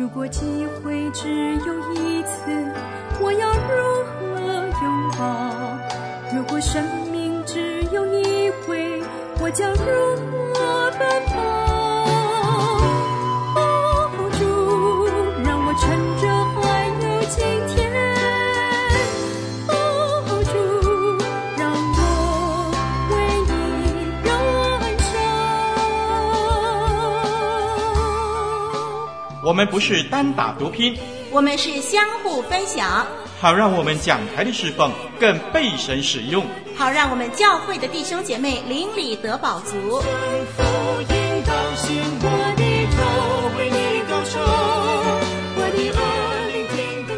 如果机会只有一次，我要如何拥抱？如果生命只有一回，我将如何奔跑我们不是单打独拼，我们是相互分享，好让我们讲台的侍奉更被神使用，好让我们教会的弟兄姐妹邻里得饱足。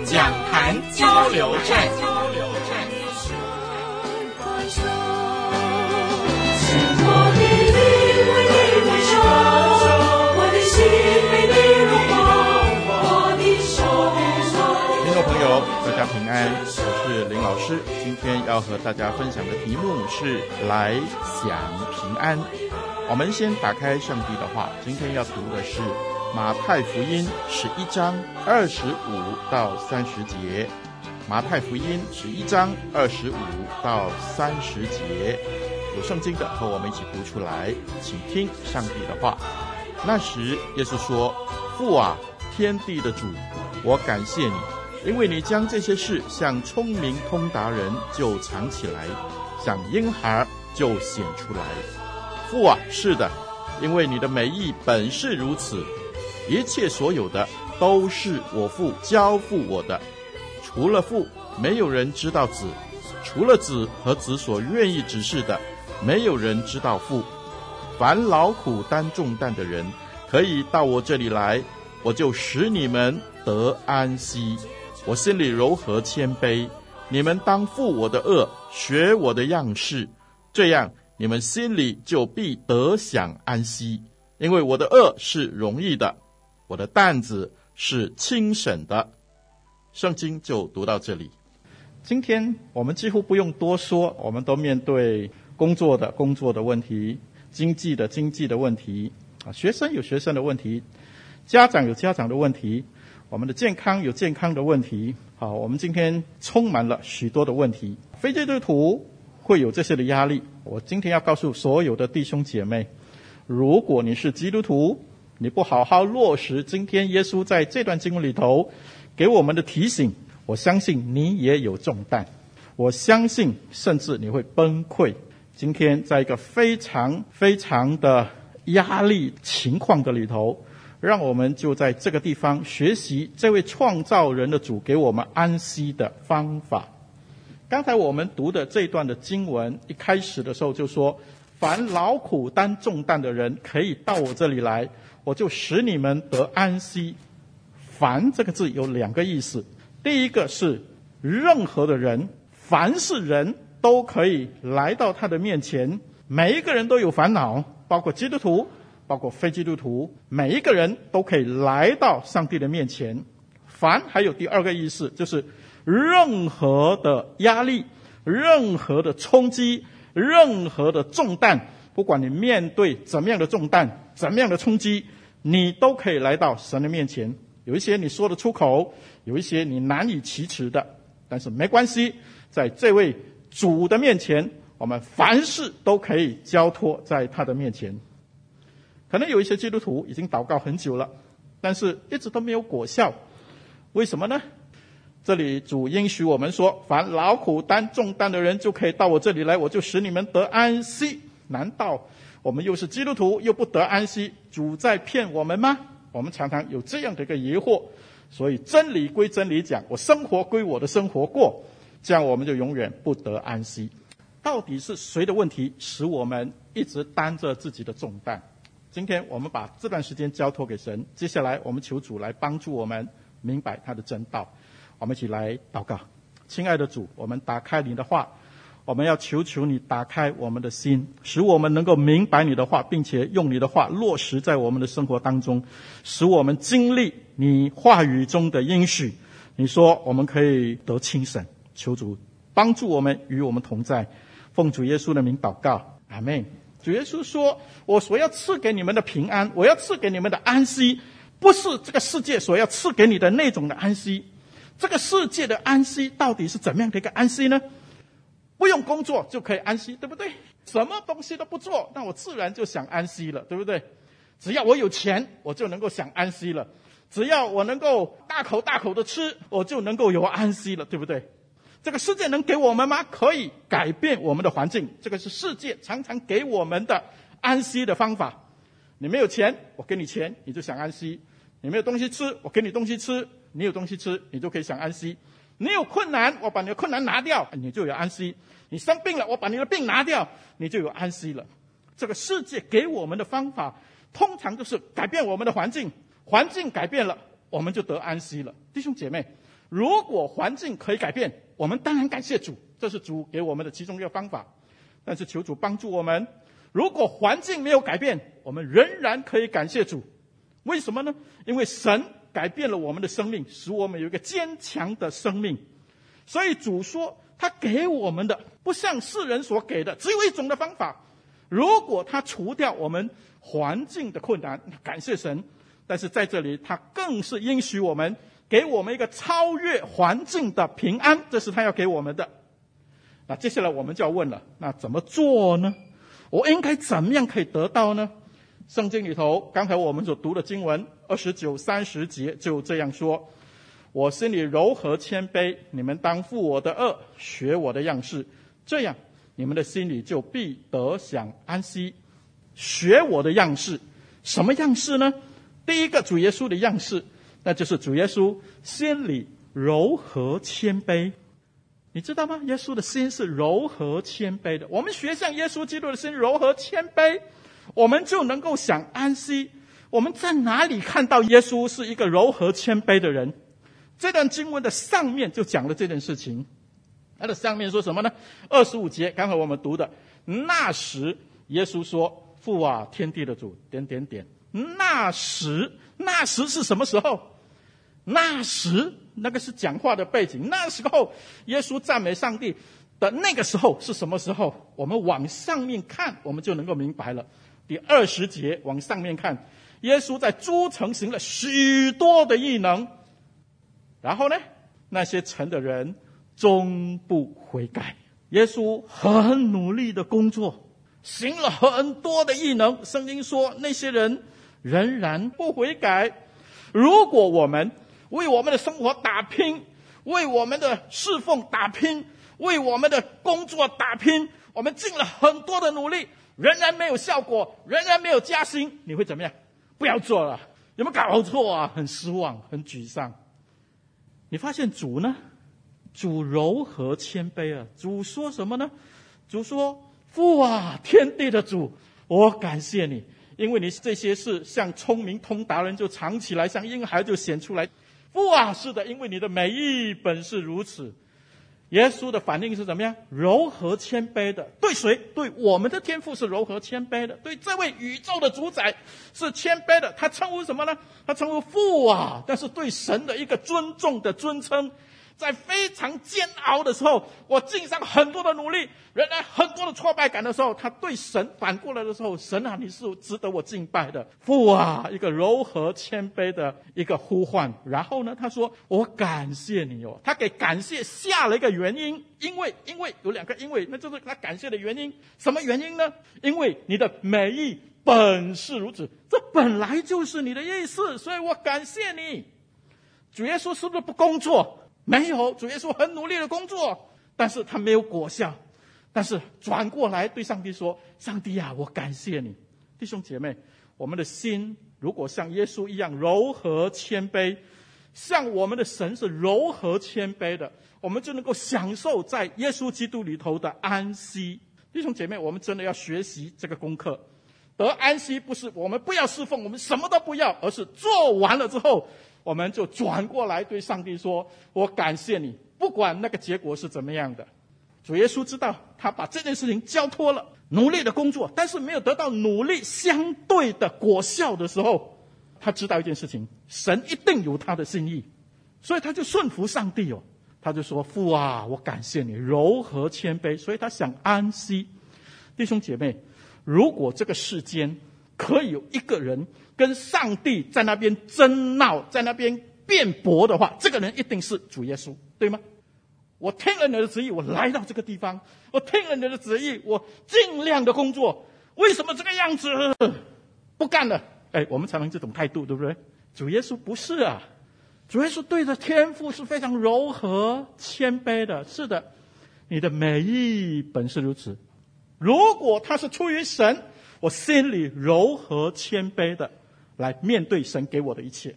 讲坛交流站。平安，我是林老师。今天要和大家分享的题目是“来享平安”。我们先打开上帝的话，今天要读的是马太福音十一章二十五到三十节。马太福音十一章二十五到三十节，有圣经的和我们一起读出来，请听上帝的话。那时，耶稣说：“父啊，天地的主，我感谢你。”因为你将这些事向聪明通达人就藏起来，向婴孩就显出来。父啊，是的，因为你的美意本是如此。一切所有的都是我父交付我的，除了父，没有人知道子；除了子和子所愿意指示的，没有人知道父。凡劳苦担重担的人，可以到我这里来，我就使你们得安息。我心里柔和谦卑，你们当负我的恶，学我的样式，这样你们心里就必得享安息。因为我的恶是容易的，我的担子是轻省的。圣经就读到这里。今天我们几乎不用多说，我们都面对工作的工作的问题，经济的经济的问题，啊，学生有学生的问题，家长有家长的问题。我们的健康有健康的问题，好，我们今天充满了许多的问题。非基督徒会有这些的压力。我今天要告诉所有的弟兄姐妹，如果你是基督徒，你不好好落实今天耶稣在这段经文里头给我们的提醒，我相信你也有重担。我相信，甚至你会崩溃。今天在一个非常非常的压力情况的里头。让我们就在这个地方学习这位创造人的主给我们安息的方法。刚才我们读的这段的经文一开始的时候就说：“凡劳苦担重担的人，可以到我这里来，我就使你们得安息。”“凡”这个字有两个意思，第一个是任何的人，凡是人都可以来到他的面前，每一个人都有烦恼，包括基督徒。包括非基督徒，每一个人都可以来到上帝的面前。凡还有第二个意思，就是任何的压力、任何的冲击、任何的重担，不管你面对怎么样的重担、怎么样的冲击，你都可以来到神的面前。有一些你说得出口，有一些你难以启齿的，但是没关系，在这位主的面前，我们凡事都可以交托在他的面前。可能有一些基督徒已经祷告很久了，但是一直都没有果效，为什么呢？这里主应许我们说：“凡劳苦担重担的人，就可以到我这里来，我就使你们得安息。”难道我们又是基督徒，又不得安息？主在骗我们吗？我们常常有这样的一个疑惑。所以真理归真理讲，我生活归我的生活过，这样我们就永远不得安息。到底是谁的问题，使我们一直担着自己的重担？今天我们把这段时间交托给神，接下来我们求主来帮助我们明白他的真道。我们一起来祷告，亲爱的主，我们打开你的话，我们要求求你打开我们的心，使我们能够明白你的话，并且用你的话落实在我们的生活当中，使我们经历你话语中的应许。你说我们可以得清神，求主帮助我们与我们同在，奉主耶稣的名祷告，阿门。主耶稣说：“我所要赐给你们的平安，我要赐给你们的安息，不是这个世界所要赐给你的那种的安息。这个世界的安息到底是怎么样的一个安息呢？不用工作就可以安息，对不对？什么东西都不做，那我自然就想安息了，对不对？只要我有钱，我就能够想安息了；只要我能够大口大口的吃，我就能够有安息了，对不对？这个世界能给我们吗？可以改变我们的环境，这个是世界常常给我们的安息的方法。你没有钱，我给你钱，你就想安息；你没有东西吃，我给你东西吃。你有东西吃，你就可以想安息；你有困难，我把你的困难拿掉，你就有安息；你生病了，我把你的病拿掉，你就有安息了。这个世界给我们的方法，通常都是改变我们的环境，环境改变了，我们就得安息了。弟兄姐妹，如果环境可以改变，我们当然感谢主，这是主给我们的其中一个方法。但是求主帮助我们，如果环境没有改变，我们仍然可以感谢主。为什么呢？因为神。改变了我们的生命，使我们有一个坚强的生命。所以主说，他给我们的不像世人所给的，只有一种的方法。如果他除掉我们环境的困难，感谢神。但是在这里，他更是应许我们，给我们一个超越环境的平安，这是他要给我们的。那接下来我们就要问了，那怎么做呢？我应该怎么样可以得到呢？圣经里头，刚才我们所读的经文二十九、三十节就这样说：“我心里柔和谦卑，你们当负我的轭，学我的样式，这样你们的心里就必得享安息。学我的样式，什么样式呢？第一个主耶稣的样式，那就是主耶稣心里柔和谦卑。你知道吗？耶稣的心是柔和谦卑的。我们学像耶稣基督的心柔和谦卑。”我们就能够享安息。我们在哪里看到耶稣是一个柔和谦卑的人？这段经文的上面就讲了这件事情。它的上面说什么呢？二十五节，刚才我们读的。那时，耶稣说：“父啊，天地的主，点点点。”那时，那时是什么时候？那时，那个是讲话的背景。那时候，耶稣赞美上帝的那个时候是什么时候？我们往上面看，我们就能够明白了。第二十节往上面看，耶稣在诸城行了许多的异能，然后呢，那些城的人终不悔改。耶稣很努力的工作，行了很多的异能。圣经说，那些人仍然不悔改。如果我们为我们的生活打拼，为我们的侍奉打拼，为我们的工作打拼，我们尽了很多的努力。仍然没有效果，仍然没有加薪，你会怎么样？不要做了，有没有搞错啊？很失望，很沮丧。你发现主呢？主柔和谦卑啊！主说什么呢？主说：“父啊，天地的主，我感谢你，因为你这些事像聪明通达人就藏起来，像婴孩就显出来。父啊，是的，因为你的每一本是如此。”耶稣的反应是怎么样？柔和谦卑的，对谁？对我们的天赋是柔和谦卑的，对这位宇宙的主宰是谦卑的。他称呼什么呢？他称呼父啊，但是对神的一个尊重的尊称。在非常煎熬的时候，我尽上很多的努力，仍然很多的挫败感的时候，他对神反过来的时候，神啊，你是值得我敬拜的父啊，一个柔和谦卑的一个呼唤。然后呢，他说我感谢你哦，他给感谢下了一个原因，因为因为有两个因为，那就是他感谢的原因。什么原因呢？因为你的美意本是如此，这本来就是你的意思，所以我感谢你。主耶稣是不是不工作？没有，主耶稣很努力的工作，但是他没有果效。但是转过来对上帝说：“上帝啊，我感谢你，弟兄姐妹，我们的心如果像耶稣一样柔和谦卑，像我们的神是柔和谦卑的，我们就能够享受在耶稣基督里头的安息。弟兄姐妹，我们真的要学习这个功课。得安息不是我们不要侍奉，我们什么都不要，而是做完了之后。”我们就转过来对上帝说：“我感谢你，不管那个结果是怎么样的。”主耶稣知道，他把这件事情交托了，努力的工作，但是没有得到努力相对的果效的时候，他知道一件事情：神一定有他的心意，所以他就顺服上帝哦。他就说：“父啊，我感谢你，柔和谦卑。”所以他想安息。弟兄姐妹，如果这个世间，可以有一个人跟上帝在那边争闹，在那边辩驳的话，这个人一定是主耶稣，对吗？我听了你的旨意，我来到这个地方，我听了你的旨意，我尽量的工作。为什么这个样子不干了？哎，我们才能这种态度，对不对？主耶稣不是啊，主耶稣对着天父是非常柔和、谦卑的。是的，你的美意本是如此。如果他是出于神，我心里柔和谦卑的来面对神给我的一切，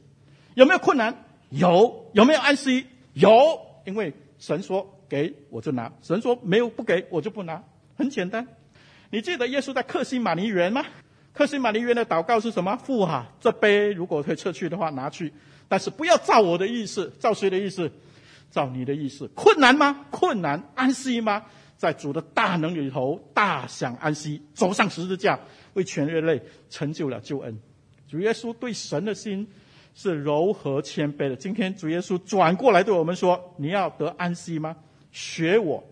有没有困难？有。有没有安息？有。因为神说给我就拿，神说没有不给我就不拿，很简单。你记得耶稣在克西马尼园吗？克西马尼园的祷告是什么？父啊，这杯如果可以撤去的话，拿去，但是不要照我的意思，照谁的意思？照你的意思。困难吗？困难。安息吗？在主的大能里头，大享安息，走上十字架，为全人类成就了救恩。主耶稣对神的心是柔和谦卑的。今天主耶稣转过来对我们说：“你要得安息吗？学我，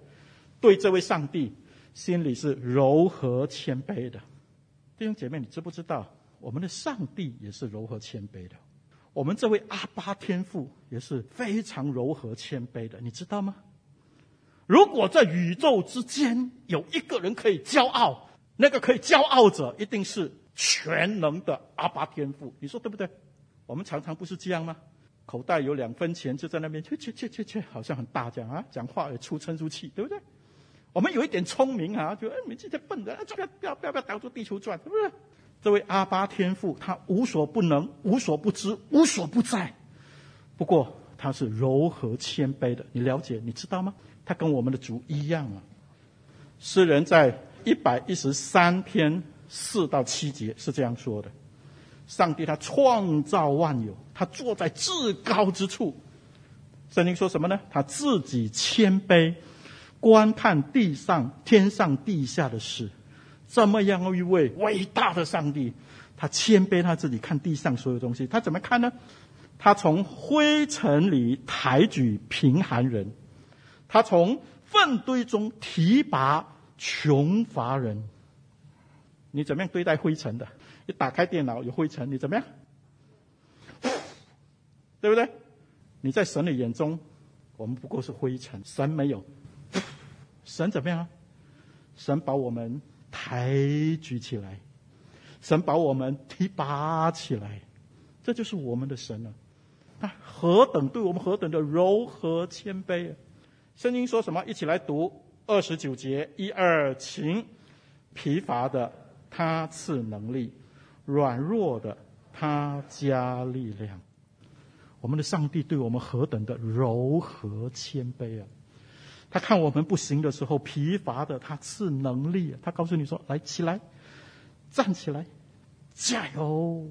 对这位上帝心里是柔和谦卑的。”弟兄姐妹，你知不知道，我们的上帝也是柔和谦卑的？我们这位阿爸天父也是非常柔和谦卑的，你知道吗？如果在宇宙之间有一个人可以骄傲，那个可以骄傲者一定是全能的阿巴天父，你说对不对？我们常常不是这样吗？口袋有两分钱就在那边切切切切切，好像很大这样啊，讲话也出称出气，对不对？我们有一点聪明啊，就哎，你这些笨的，不要不要不要不要挡住地球转，是不是？这位阿巴天父，他无所不能，无所不知，无所不在。不过他是柔和谦卑的，你了解，你知道吗？他跟我们的主一样啊。诗人在一百一十三篇四到七节是这样说的：上帝他创造万有，他坐在至高之处。圣经说什么呢？他自己谦卑。观看地上、天上、地下的事，这么样一位伟大的上帝，他谦卑他自己，看地上所有东西，他怎么看呢？他从灰尘里抬举贫寒人，他从粪堆中提拔穷乏人。你怎么样对待灰尘的？你打开电脑有灰尘，你怎么样？对不对？你在神的眼中，我们不过是灰尘，神没有。神怎么样？神把我们抬举起来，神把我们提拔起来，这就是我们的神了。他何等对我们何等的柔和谦卑啊！圣经说什么？一起来读二十九节，一二请，疲乏的他赐能力，软弱的他加力量。我们的上帝对我们何等的柔和谦卑啊！他看我们不行的时候，疲乏的，他赐能力。他告诉你说：“来，起来，站起来，加油。”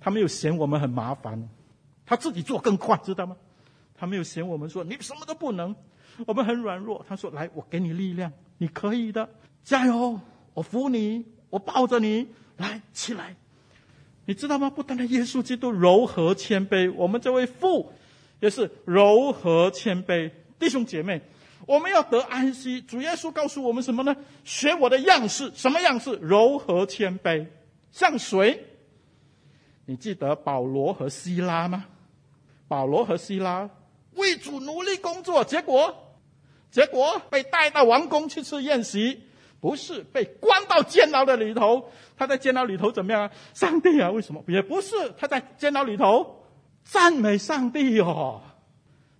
他没有嫌我们很麻烦，他自己做更快，知道吗？他没有嫌我们说你什么都不能，我们很软弱。他说：“来，我给你力量，你可以的，加油！我扶你，我抱着你，来，起来。”你知道吗？不单单耶稣基督柔和谦卑，我们这位父也是柔和谦卑，弟兄姐妹。我们要得安息。主耶稣告诉我们什么呢？学我的样式，什么样式？柔和谦卑，像谁？你记得保罗和希拉吗？保罗和希拉为主努力工作，结果，结果被带到王宫去吃宴席，不是被关到监牢的里头。他在监牢里头怎么样啊？上帝啊，为什么？也不是他在监牢里头赞美上帝哦。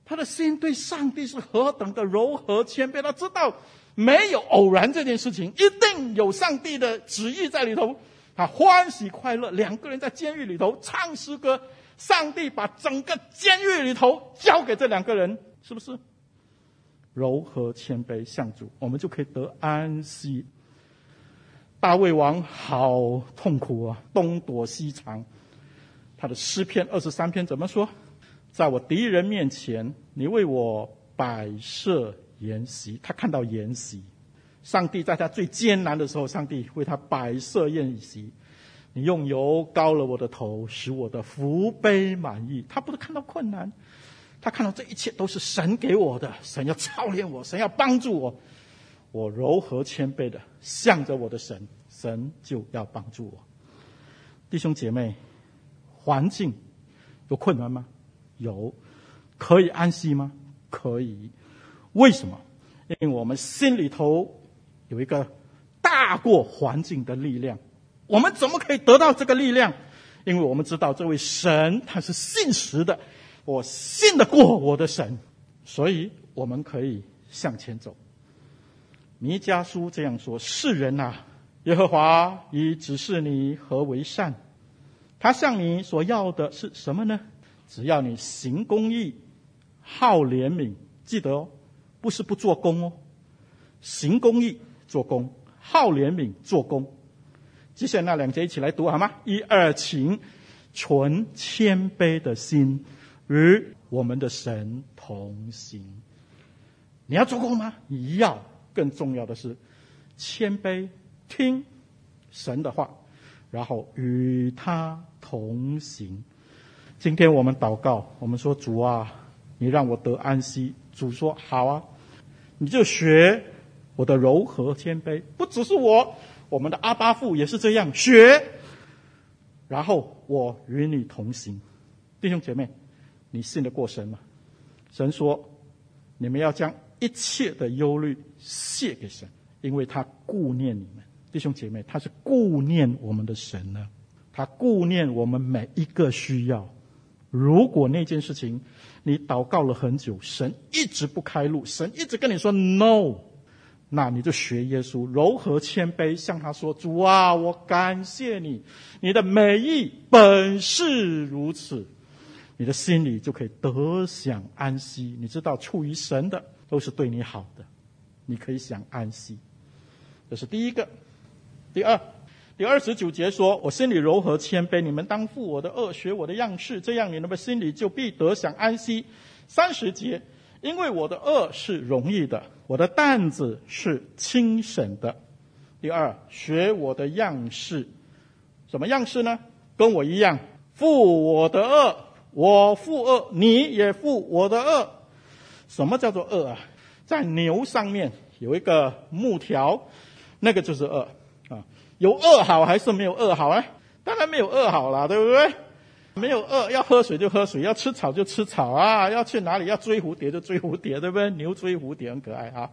他的心对上帝是何等的柔和谦卑，他知道没有偶然这件事情，一定有上帝的旨意在里头。他欢喜快乐，两个人在监狱里头唱诗歌，上帝把整个监狱里头交给这两个人，是不是？柔和谦卑向主，我们就可以得安息。大卫王好痛苦啊，东躲西藏。他的诗篇二十三篇怎么说？在我敌人面前，你为我摆设筵席。他看到筵席，上帝在他最艰难的时候，上帝为他摆设宴席。你用油膏了我的头，使我的福杯满溢。他不是看到困难，他看到这一切都是神给我的。神要操练我，神要帮助我。我柔和谦卑的向着我的神，神就要帮助我。弟兄姐妹，环境有困难吗？有，可以安息吗？可以。为什么？因为我们心里头有一个大过环境的力量。我们怎么可以得到这个力量？因为我们知道这位神他是信实的，我信得过我的神，所以我们可以向前走。弥迦书这样说：“世人啊，耶和华已指示你何为善，他向你所要的是什么呢？只要你行公义，好怜悯。记得哦，不是不做工哦，行公义做工，好怜悯做工。接下来那两节一起来读好吗？一二，请存谦卑的心，与我们的神同行。你要做工吗？你要。”更重要的是，谦卑听神的话，然后与他同行。今天我们祷告，我们说主啊，你让我得安息。主说好啊，你就学我的柔和谦卑。不只是我，我们的阿巴父也是这样学。然后我与你同行，弟兄姐妹，你信得过神吗？神说，你们要将。一切的忧虑卸给神，因为他顾念你们，弟兄姐妹，他是顾念我们的神呢。他顾念我们每一个需要。如果那件事情你祷告了很久，神一直不开路，神一直跟你说 “no”，那你就学耶稣，柔和谦卑，向他说：“主啊，我感谢你，你的美意本是如此。”你的心里就可以得享安息。你知道，出于神的。都是对你好的，你可以享安息。这是第一个。第二，第二十九节说：“我心里柔和谦卑，你们当负我的恶，学我的样式，这样你们心里就必得享安息。”三十节，因为我的恶是容易的，我的担子是轻省的。第二，学我的样式，什么样式呢？跟我一样，负我的恶，我负恶，你也负我的恶。什么叫做恶啊？在牛上面有一个木条，那个就是恶啊。有恶好还是没有恶好啊？当然没有恶好了，对不对？没有饿，要喝水就喝水，要吃草就吃草啊，要去哪里要追蝴蝶就追蝴蝶，对不对？牛追蝴蝶很可爱啊，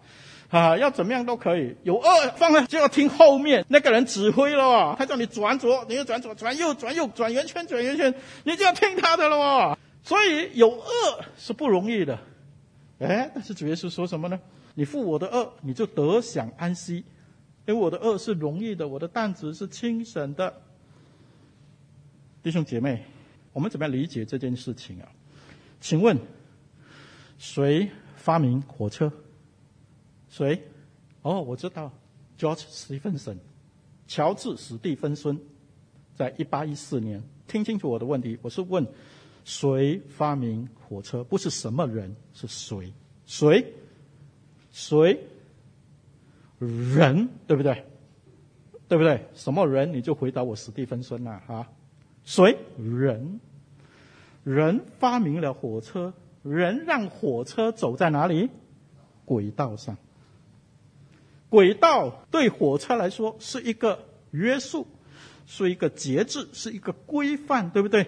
啊，要怎么样都可以。有饿放了就要听后面那个人指挥了，他叫你转左，你就转左；转右，转右，转圆圈，转圆圈，你就要听他的了。所以有饿是不容易的。哎，但是主耶稣说什么呢？你负我的轭，你就得享安息，因为我的轭是容易的，我的担子是轻省的。弟兄姐妹，我们怎么样理解这件事情啊？请问，谁发明火车？谁？哦，我知道，George Stephenson，乔治史蒂芬森，在一八一四年。听清楚我的问题，我是问。谁发明火车？不是什么人，是谁？谁？谁？人，对不对？对不对？什么人？你就回答我，史蒂芬森呐，啊？谁？人？人发明了火车，人让火车走在哪里？轨道上。轨道对火车来说是一个约束，是一个节制，是一个规范，对不对？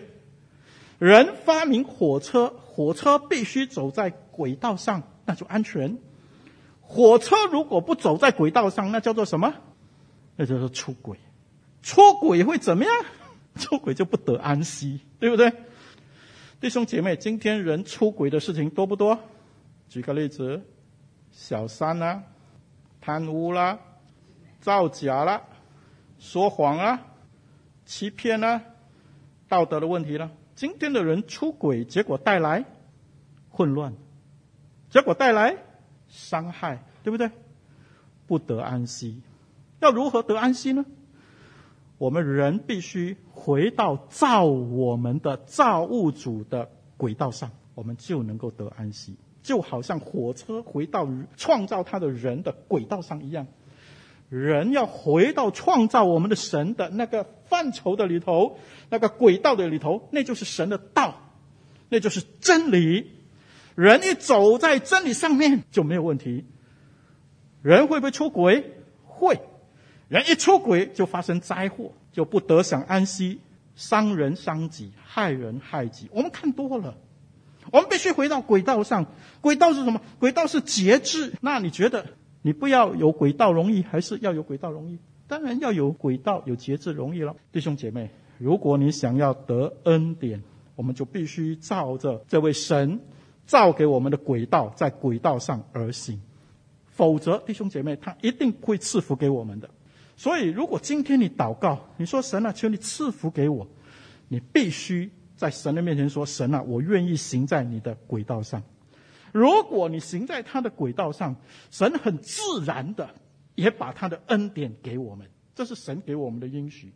人发明火车，火车必须走在轨道上，那就安全。火车如果不走在轨道上，那叫做什么？那叫做出轨。出轨会怎么样？出轨就不得安息，对不对？弟兄姐妹，今天人出轨的事情多不多？举个例子，小三啦、贪污啦、造假啦、说谎啊，欺骗啊，道德的问题了。今天的人出轨，结果带来混乱，结果带来伤害，对不对？不得安息，要如何得安息呢？我们人必须回到造我们的造物主的轨道上，我们就能够得安息，就好像火车回到创造他的人的轨道上一样。人要回到创造我们的神的那个范畴的里头，那个轨道的里头，那就是神的道，那就是真理。人一走在真理上面就没有问题。人会不会出轨？会。人一出轨就发生灾祸，就不得享安息。伤人伤己，害人害己。我们看多了，我们必须回到轨道上。轨道是什么？轨道是节制。那你觉得你不要有轨道容易，还是要有轨道容易？当然要有轨道，有节制容易了。弟兄姐妹，如果你想要得恩典，我们就必须照着这位神造给我们的轨道，在轨道上而行。否则，弟兄姐妹，他一定会赐福给我们的。所以，如果今天你祷告，你说神啊，求你赐福给我，你必须在神的面前说：神啊，我愿意行在你的轨道上。如果你行在他的轨道上，神很自然的也把他的恩典给我们，这是神给我们的应许。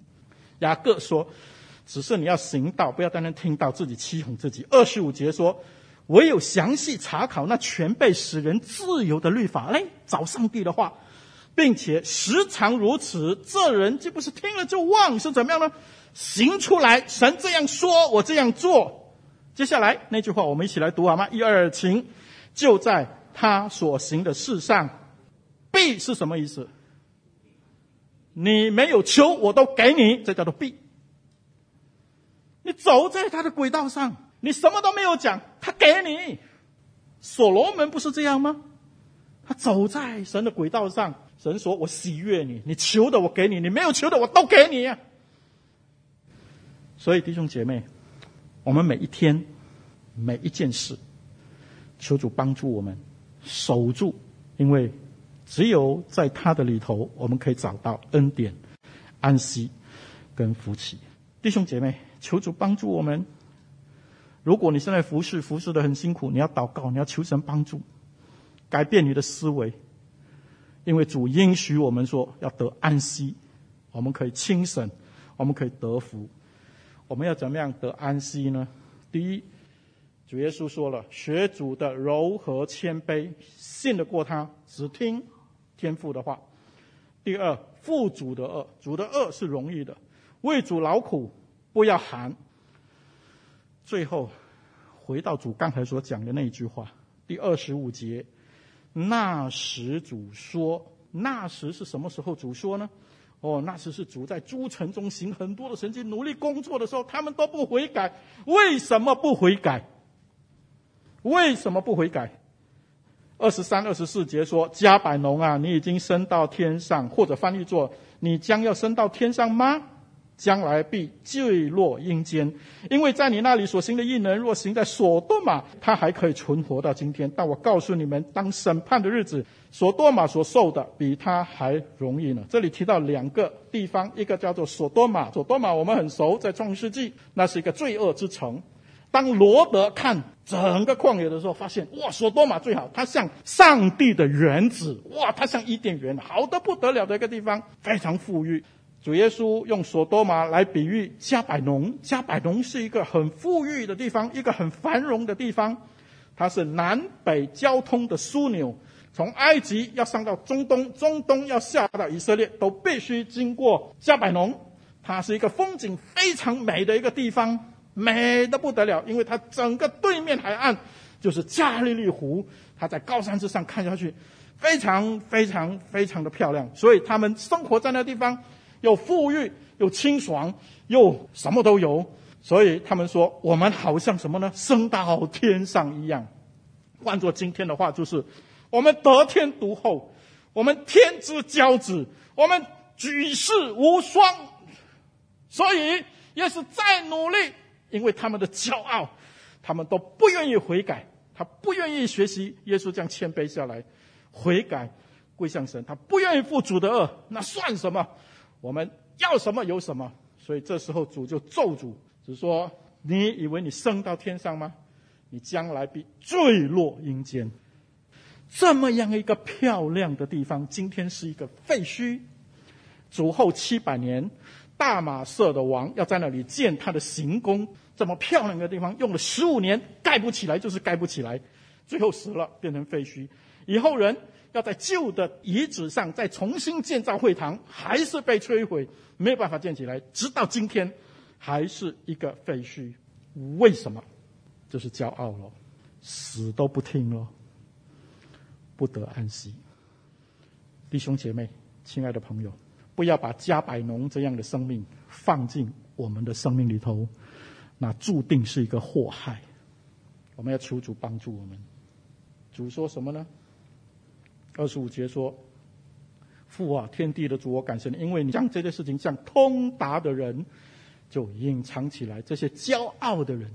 雅各说：只是你要行道，不要单单听到自己欺哄自己。二十五节说。唯有详细查考那全备使人自由的律法，来找上帝的话，并且时常如此，这人既不是听了就忘，是怎么样呢？行出来，神这样说，我这样做。接下来那句话，我们一起来读好吗？一二请，就在他所行的事上，必是什么意思？你没有求，我都给你，这叫做必。你走在他的轨道上。你什么都没有讲，他给你。所罗门不是这样吗？他走在神的轨道上，神说：“我喜悦你，你求的我给你，你没有求的我都给你。”所以弟兄姐妹，我们每一天每一件事，求主帮助我们守住，因为只有在他的里头，我们可以找到恩典、安息跟福气。弟兄姐妹，求主帮助我们。如果你现在服侍服侍的很辛苦，你要祷告，你要求神帮助，改变你的思维，因为主应许我们说要得安息，我们可以轻省，我们可以得福。我们要怎么样得安息呢？第一，主耶稣说了，学主的柔和谦卑，信得过他，只听天父的话。第二，负主的轭，主的轭是容易的，为主劳苦，不要寒。最后，回到主刚才所讲的那一句话，第二十五节，那时主说，那时是什么时候？主说呢？哦，那时是主在诸城中行很多的神迹，努力工作的时候，他们都不悔改。为什么不悔改？为什么不悔改？二十三、二十四节说：迦百农啊，你已经升到天上，或者翻译作：你将要升到天上吗？将来必坠落阴间，因为在你那里所行的异能，若行在所多玛，他还可以存活到今天。但我告诉你们，当审判的日子，所多玛所受的比他还容易呢。这里提到两个地方，一个叫做所多玛，所多玛我们很熟，在创世纪，那是一个罪恶之城。当罗德看整个旷野的时候，发现哇，所多玛最好，它像上帝的园子，哇，它像伊甸园，好得不得了的一个地方，非常富裕。主耶稣用所多玛来比喻迦百农，迦百农是一个很富裕的地方，一个很繁荣的地方，它是南北交通的枢纽。从埃及要上到中东，中东要下到以色列，都必须经过迦百农。它是一个风景非常美的一个地方，美得不得了，因为它整个对面海岸就是加利利湖，它在高山之上看下去，非常非常非常的漂亮。所以他们生活在那地方。又富裕，又清爽，又什么都有，所以他们说我们好像什么呢？升到天上一样。换作今天的话，就是我们得天独厚，我们天之骄子，我们举世无双。所以也是再努力，因为他们的骄傲，他们都不愿意悔改，他不愿意学习耶稣这样谦卑下来，悔改归向神，他不愿意负主的轭，那算什么？我们要什么有什么，所以这时候主就咒诅，只说：“你以为你升到天上吗？你将来必坠落阴间。”这么样一个漂亮的地方，今天是一个废墟。主后七百年，大马色的王要在那里建他的行宫，这么漂亮的地方，用了十五年盖不起来，就是盖不起来，最后死了，变成废墟。以后人。要在旧的遗址上再重新建造会堂，还是被摧毁，没有办法建起来，直到今天还是一个废墟。为什么？就是骄傲了，死都不听了，不得安息。弟兄姐妹，亲爱的朋友，不要把迦百农这样的生命放进我们的生命里头，那注定是一个祸害。我们要求主帮助我们。主说什么呢？二十五节说：“父啊，天地的主，我感谢你，因为你将这件事情向通达的人就隐藏起来，这些骄傲的人，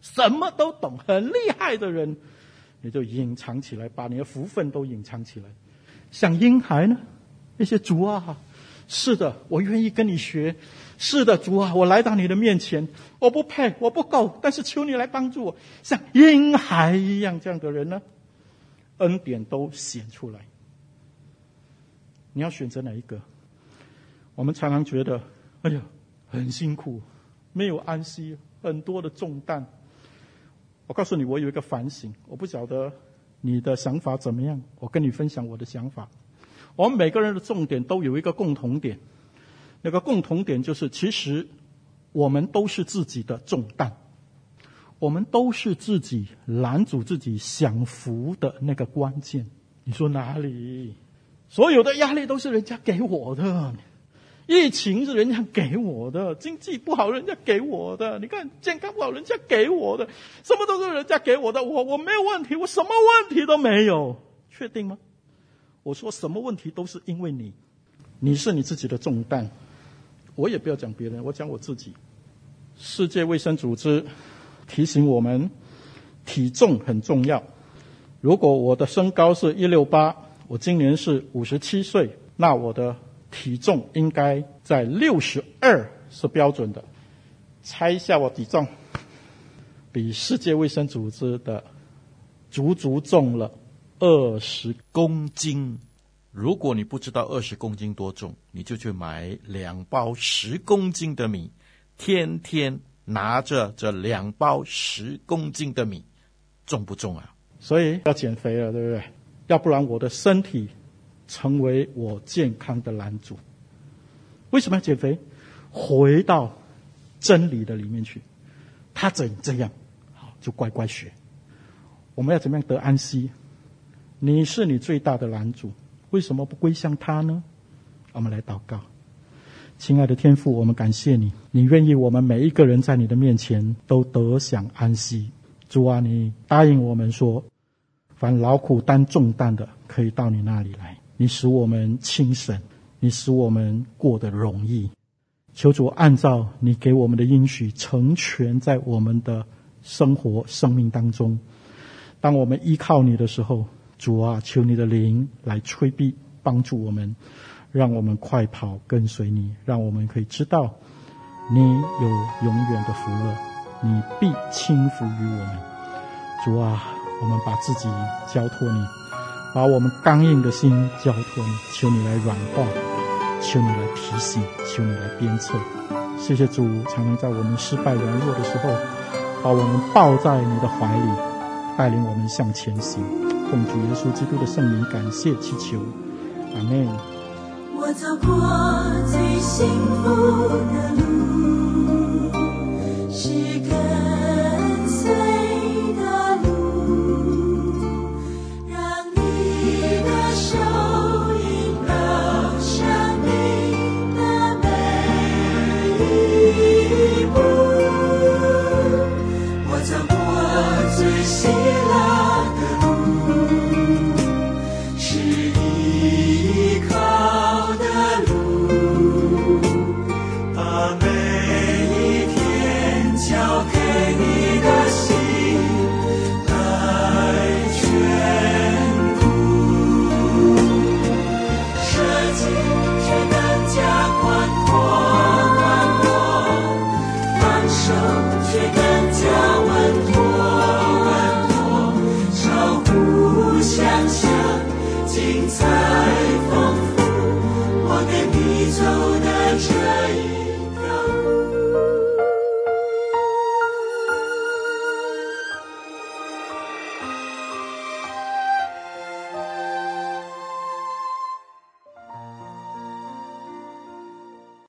什么都懂、很厉害的人，你就隐藏起来，把你的福分都隐藏起来。像婴孩呢，那些主啊。”是的，我愿意跟你学。是的，主啊，我来到你的面前，我不配，我不够，但是求你来帮助我，像婴孩一样这样的人呢，恩典都显出来。你要选择哪一个？我们常常觉得，哎呀，很辛苦，没有安息，很多的重担。我告诉你，我有一个反省，我不晓得你的想法怎么样，我跟你分享我的想法。我们每个人的重点都有一个共同点，那个共同点就是，其实我们都是自己的重担，我们都是自己拦阻自己享福的那个关键。你说哪里？所有的压力都是人家给我的，疫情是人家给我的，经济不好人家给我的，你看健康不好人家给我的，什么都是人家给我的，我我没有问题，我什么问题都没有，确定吗？我说什么问题都是因为你，你是你自己的重担。我也不要讲别人，我讲我自己。世界卫生组织提醒我们，体重很重要。如果我的身高是一六八，我今年是五十七岁，那我的体重应该在六十二是标准的。猜一下我体重，比世界卫生组织的足足重了。二十公斤，如果你不知道二十公斤多重，你就去买两包十公斤的米，天天拿着这两包十公斤的米，重不重啊？所以要减肥了，对不对？要不然我的身体成为我健康的拦阻。为什么要减肥？回到真理的里面去。他怎这样，好就乖乖学。我们要怎么样得安息？你是你最大的拦阻，为什么不归向他呢？我们来祷告，亲爱的天父，我们感谢你，你愿意我们每一个人在你的面前都得享安息。主啊，你答应我们说，凡劳苦担重担的，可以到你那里来，你使我们轻省，你使我们过得容易。求主按照你给我们的应许，成全在我们的生活生命当中。当我们依靠你的时候。主啊，求你的灵来催逼帮助我们，让我们快跑跟随你，让我们可以知道你有永远的福乐，你必轻福于我们。主啊，我们把自己交托你，把我们刚硬的心交托你，求你来软化，求你来提醒，求你来鞭策。谢谢主，常常在我们失败软弱的时候，把我们抱在你的怀里，带领我们向前行。奉主耶稣基督的圣名，感谢祈求，阿门。我走过最幸福的路，是跟